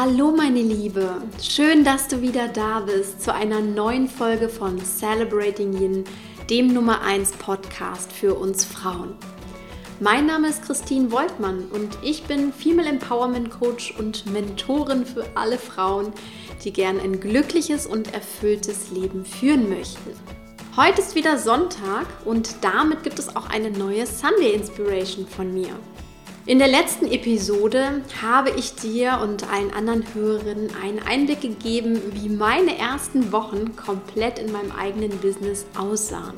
Hallo meine Liebe, schön, dass du wieder da bist zu einer neuen Folge von Celebrating Yin, dem Nummer 1 Podcast für uns Frauen. Mein Name ist Christine Woltmann und ich bin Female Empowerment Coach und Mentorin für alle Frauen, die gern ein glückliches und erfülltes Leben führen möchten. Heute ist wieder Sonntag und damit gibt es auch eine neue Sunday Inspiration von mir. In der letzten Episode habe ich dir und allen anderen Hörerinnen einen Einblick gegeben, wie meine ersten Wochen komplett in meinem eigenen Business aussahen.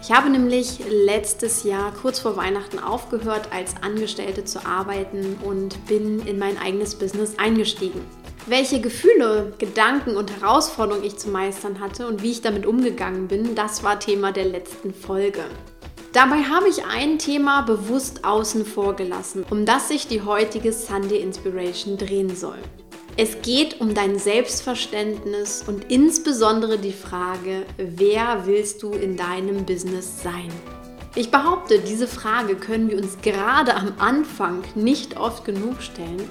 Ich habe nämlich letztes Jahr kurz vor Weihnachten aufgehört, als Angestellte zu arbeiten und bin in mein eigenes Business eingestiegen. Welche Gefühle, Gedanken und Herausforderungen ich zu meistern hatte und wie ich damit umgegangen bin, das war Thema der letzten Folge. Dabei habe ich ein Thema bewusst außen vor gelassen, um das sich die heutige Sunday Inspiration drehen soll. Es geht um dein Selbstverständnis und insbesondere die Frage, wer willst du in deinem Business sein? Ich behaupte, diese Frage können wir uns gerade am Anfang nicht oft genug stellen,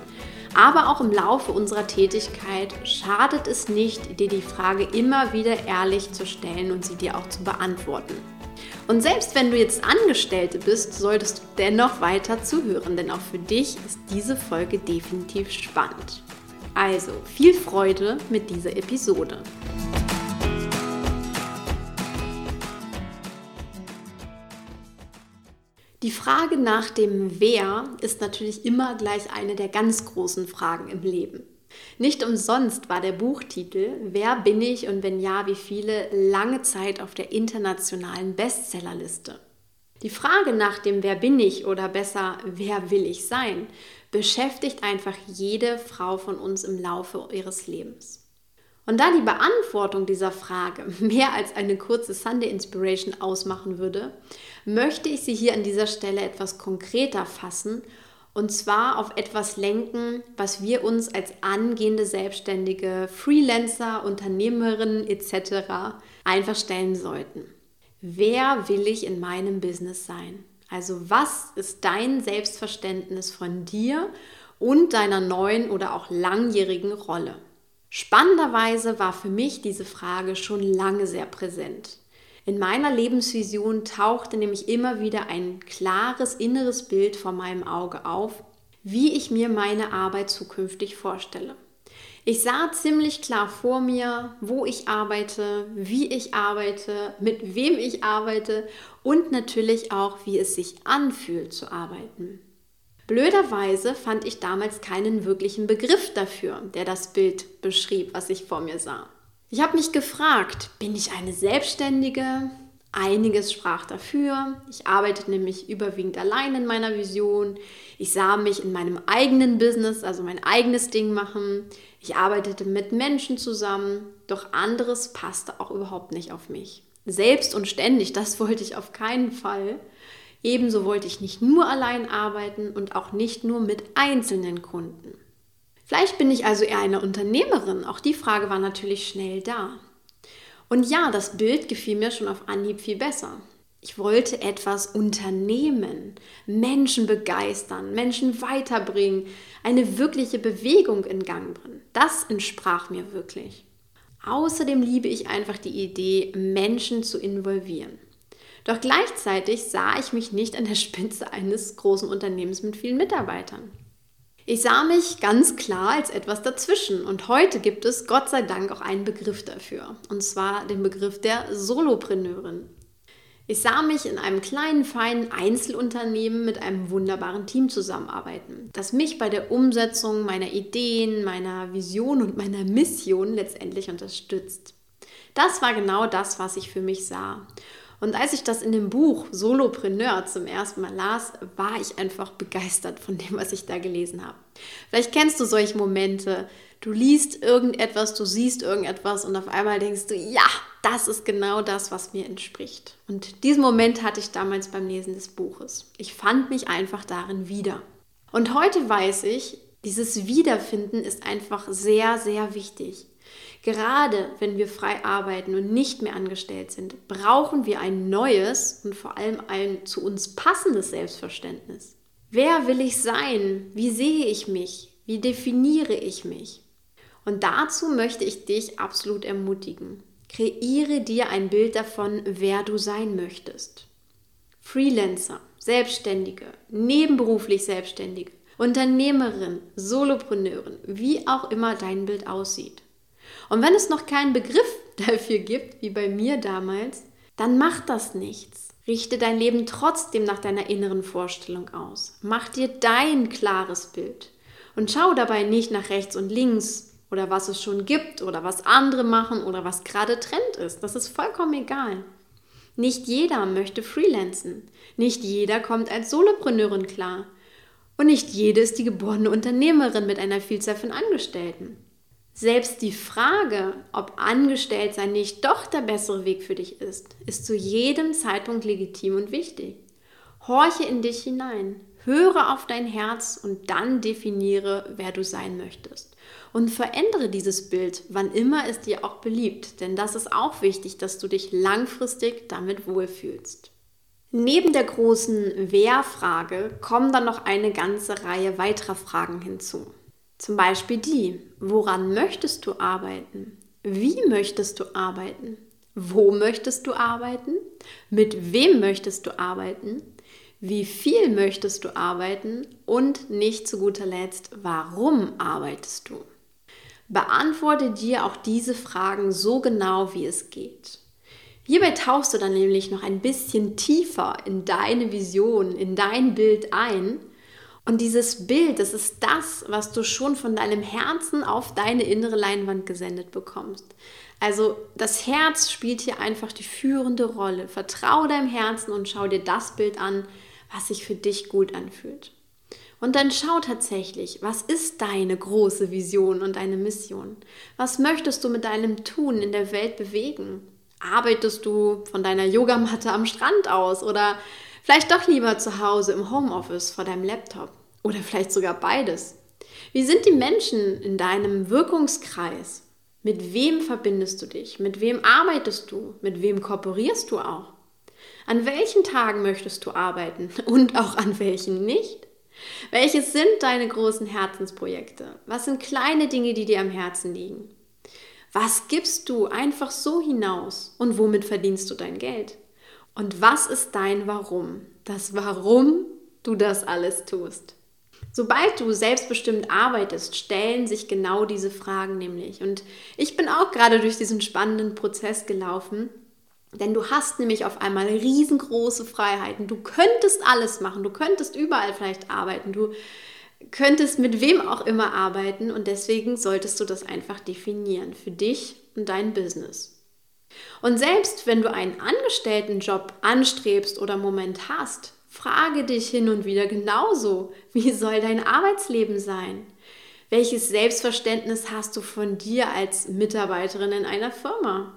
aber auch im Laufe unserer Tätigkeit schadet es nicht, dir die Frage immer wieder ehrlich zu stellen und sie dir auch zu beantworten. Und selbst wenn du jetzt Angestellte bist, solltest du dennoch weiter zuhören, denn auch für dich ist diese Folge definitiv spannend. Also viel Freude mit dieser Episode. Die Frage nach dem Wer ist natürlich immer gleich eine der ganz großen Fragen im Leben. Nicht umsonst war der Buchtitel Wer bin ich und wenn ja, wie viele lange Zeit auf der internationalen Bestsellerliste. Die Frage nach dem Wer bin ich oder besser Wer will ich sein beschäftigt einfach jede Frau von uns im Laufe ihres Lebens. Und da die Beantwortung dieser Frage mehr als eine kurze Sunday Inspiration ausmachen würde, möchte ich sie hier an dieser Stelle etwas konkreter fassen und zwar auf etwas lenken, was wir uns als angehende Selbstständige, Freelancer, Unternehmerinnen etc. einfach stellen sollten. Wer will ich in meinem Business sein? Also was ist dein Selbstverständnis von dir und deiner neuen oder auch langjährigen Rolle? Spannenderweise war für mich diese Frage schon lange sehr präsent. In meiner Lebensvision tauchte nämlich immer wieder ein klares inneres Bild vor meinem Auge auf, wie ich mir meine Arbeit zukünftig vorstelle. Ich sah ziemlich klar vor mir, wo ich arbeite, wie ich arbeite, mit wem ich arbeite und natürlich auch, wie es sich anfühlt zu arbeiten. Blöderweise fand ich damals keinen wirklichen Begriff dafür, der das Bild beschrieb, was ich vor mir sah. Ich habe mich gefragt, bin ich eine Selbstständige? Einiges sprach dafür. Ich arbeitete nämlich überwiegend allein in meiner Vision. Ich sah mich in meinem eigenen Business, also mein eigenes Ding machen. Ich arbeitete mit Menschen zusammen, doch anderes passte auch überhaupt nicht auf mich. Selbst und ständig, das wollte ich auf keinen Fall. Ebenso wollte ich nicht nur allein arbeiten und auch nicht nur mit einzelnen Kunden. Vielleicht bin ich also eher eine Unternehmerin. Auch die Frage war natürlich schnell da. Und ja, das Bild gefiel mir schon auf Anhieb viel besser. Ich wollte etwas unternehmen, Menschen begeistern, Menschen weiterbringen, eine wirkliche Bewegung in Gang bringen. Das entsprach mir wirklich. Außerdem liebe ich einfach die Idee, Menschen zu involvieren. Doch gleichzeitig sah ich mich nicht an der Spitze eines großen Unternehmens mit vielen Mitarbeitern. Ich sah mich ganz klar als etwas dazwischen und heute gibt es Gott sei Dank auch einen Begriff dafür, und zwar den Begriff der Solopreneurin. Ich sah mich in einem kleinen, feinen Einzelunternehmen mit einem wunderbaren Team zusammenarbeiten, das mich bei der Umsetzung meiner Ideen, meiner Vision und meiner Mission letztendlich unterstützt. Das war genau das, was ich für mich sah. Und als ich das in dem Buch Solopreneur zum ersten Mal las, war ich einfach begeistert von dem, was ich da gelesen habe. Vielleicht kennst du solche Momente. Du liest irgendetwas, du siehst irgendetwas und auf einmal denkst du, ja, das ist genau das, was mir entspricht. Und diesen Moment hatte ich damals beim Lesen des Buches. Ich fand mich einfach darin wieder. Und heute weiß ich, dieses Wiederfinden ist einfach sehr, sehr wichtig. Gerade wenn wir frei arbeiten und nicht mehr angestellt sind, brauchen wir ein neues und vor allem ein zu uns passendes Selbstverständnis. Wer will ich sein? Wie sehe ich mich? Wie definiere ich mich? Und dazu möchte ich dich absolut ermutigen. Kreiere dir ein Bild davon, wer du sein möchtest. Freelancer, Selbstständige, nebenberuflich Selbstständige, Unternehmerin, Solopreneurin, wie auch immer dein Bild aussieht. Und wenn es noch keinen Begriff dafür gibt, wie bei mir damals, dann macht das nichts. Richte dein Leben trotzdem nach deiner inneren Vorstellung aus. Mach dir dein klares Bild. Und schau dabei nicht nach rechts und links oder was es schon gibt oder was andere machen oder was gerade Trend ist. Das ist vollkommen egal. Nicht jeder möchte freelancen. Nicht jeder kommt als Solopreneurin klar. Und nicht jede ist die geborene Unternehmerin mit einer Vielzahl von Angestellten. Selbst die Frage, ob Angestelltsein nicht doch der bessere Weg für dich ist, ist zu jedem Zeitpunkt legitim und wichtig. Horche in dich hinein, höre auf dein Herz und dann definiere, wer du sein möchtest. Und verändere dieses Bild, wann immer es dir auch beliebt, denn das ist auch wichtig, dass du dich langfristig damit wohlfühlst. Neben der großen Wer-Frage kommen dann noch eine ganze Reihe weiterer Fragen hinzu. Zum Beispiel die, woran möchtest du arbeiten? Wie möchtest du arbeiten? Wo möchtest du arbeiten? Mit wem möchtest du arbeiten? Wie viel möchtest du arbeiten? Und nicht zu guter Letzt, warum arbeitest du? Beantworte dir auch diese Fragen so genau, wie es geht. Hierbei tauchst du dann nämlich noch ein bisschen tiefer in deine Vision, in dein Bild ein. Und dieses Bild, das ist das, was du schon von deinem Herzen auf deine innere Leinwand gesendet bekommst. Also das Herz spielt hier einfach die führende Rolle. Vertraue deinem Herzen und schau dir das Bild an, was sich für dich gut anfühlt. Und dann schau tatsächlich, was ist deine große Vision und deine Mission? Was möchtest du mit deinem Tun in der Welt bewegen? Arbeitest du von deiner Yogamatte am Strand aus oder vielleicht doch lieber zu Hause im Homeoffice vor deinem Laptop oder vielleicht sogar beides? Wie sind die Menschen in deinem Wirkungskreis? Mit wem verbindest du dich? Mit wem arbeitest du? Mit wem kooperierst du auch? An welchen Tagen möchtest du arbeiten und auch an welchen nicht? Welches sind deine großen Herzensprojekte? Was sind kleine Dinge, die dir am Herzen liegen? Was gibst du einfach so hinaus und womit verdienst du dein Geld? Und was ist dein Warum? Das Warum du das alles tust. Sobald du selbstbestimmt arbeitest, stellen sich genau diese Fragen nämlich. Und ich bin auch gerade durch diesen spannenden Prozess gelaufen, denn du hast nämlich auf einmal riesengroße Freiheiten. Du könntest alles machen, du könntest überall vielleicht arbeiten, du könntest mit wem auch immer arbeiten und deswegen solltest du das einfach definieren für dich und dein Business. Und selbst wenn du einen Angestelltenjob anstrebst oder Moment hast, frage dich hin und wieder genauso, wie soll dein Arbeitsleben sein? Welches Selbstverständnis hast du von dir als Mitarbeiterin in einer Firma?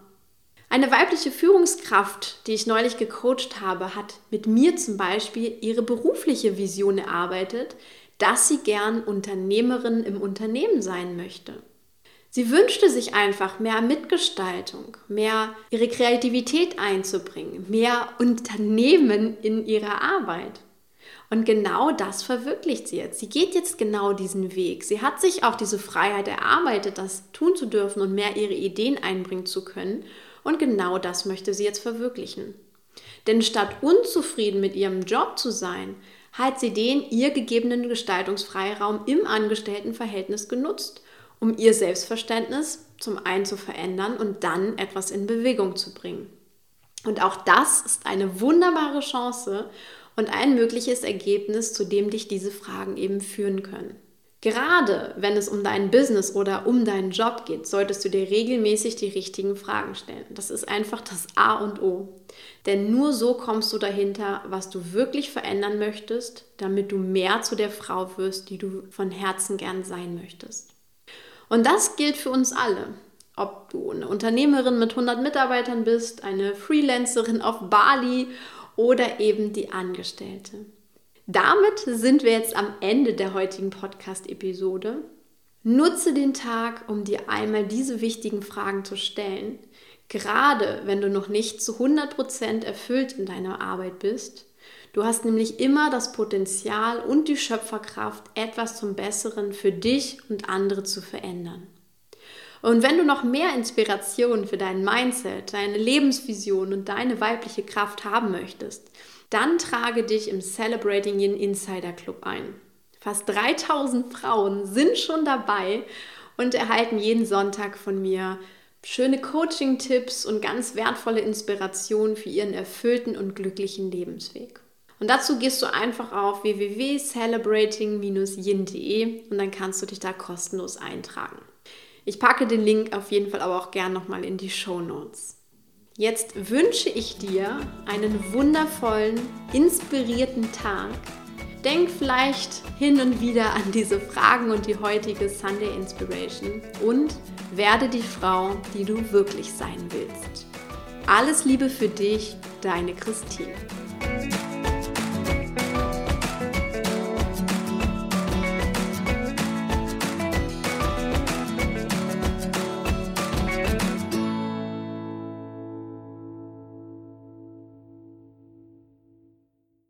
Eine weibliche Führungskraft, die ich neulich gecoacht habe, hat mit mir zum Beispiel ihre berufliche Vision erarbeitet, dass sie gern Unternehmerin im Unternehmen sein möchte. Sie wünschte sich einfach mehr Mitgestaltung, mehr ihre Kreativität einzubringen, mehr Unternehmen in ihrer Arbeit. Und genau das verwirklicht sie jetzt. Sie geht jetzt genau diesen Weg. Sie hat sich auch diese Freiheit erarbeitet, das tun zu dürfen und mehr ihre Ideen einbringen zu können. Und genau das möchte sie jetzt verwirklichen. Denn statt unzufrieden mit ihrem Job zu sein, hat sie den ihr gegebenen Gestaltungsfreiraum im Angestelltenverhältnis genutzt, um ihr Selbstverständnis zum einen zu verändern und dann etwas in Bewegung zu bringen. Und auch das ist eine wunderbare Chance und ein mögliches Ergebnis, zu dem dich diese Fragen eben führen können. Gerade wenn es um dein Business oder um deinen Job geht, solltest du dir regelmäßig die richtigen Fragen stellen. Das ist einfach das A und O. Denn nur so kommst du dahinter, was du wirklich verändern möchtest, damit du mehr zu der Frau wirst, die du von Herzen gern sein möchtest. Und das gilt für uns alle. Ob du eine Unternehmerin mit 100 Mitarbeitern bist, eine Freelancerin auf Bali oder eben die Angestellte. Damit sind wir jetzt am Ende der heutigen Podcast-Episode. Nutze den Tag, um dir einmal diese wichtigen Fragen zu stellen. Gerade wenn du noch nicht zu 100% erfüllt in deiner Arbeit bist. Du hast nämlich immer das Potenzial und die Schöpferkraft, etwas zum Besseren für dich und andere zu verändern. Und wenn du noch mehr Inspiration für dein Mindset, deine Lebensvision und deine weibliche Kraft haben möchtest, dann trage dich im Celebrating Yin Insider Club ein. Fast 3000 Frauen sind schon dabei und erhalten jeden Sonntag von mir schöne Coaching-Tipps und ganz wertvolle Inspirationen für ihren erfüllten und glücklichen Lebensweg. Und dazu gehst du einfach auf www.celebrating-yin.de und dann kannst du dich da kostenlos eintragen. Ich packe den Link auf jeden Fall aber auch gern nochmal in die Show Notes. Jetzt wünsche ich dir einen wundervollen, inspirierten Tag. Denk vielleicht hin und wieder an diese Fragen und die heutige Sunday Inspiration und werde die Frau, die du wirklich sein willst. Alles Liebe für dich, deine Christine.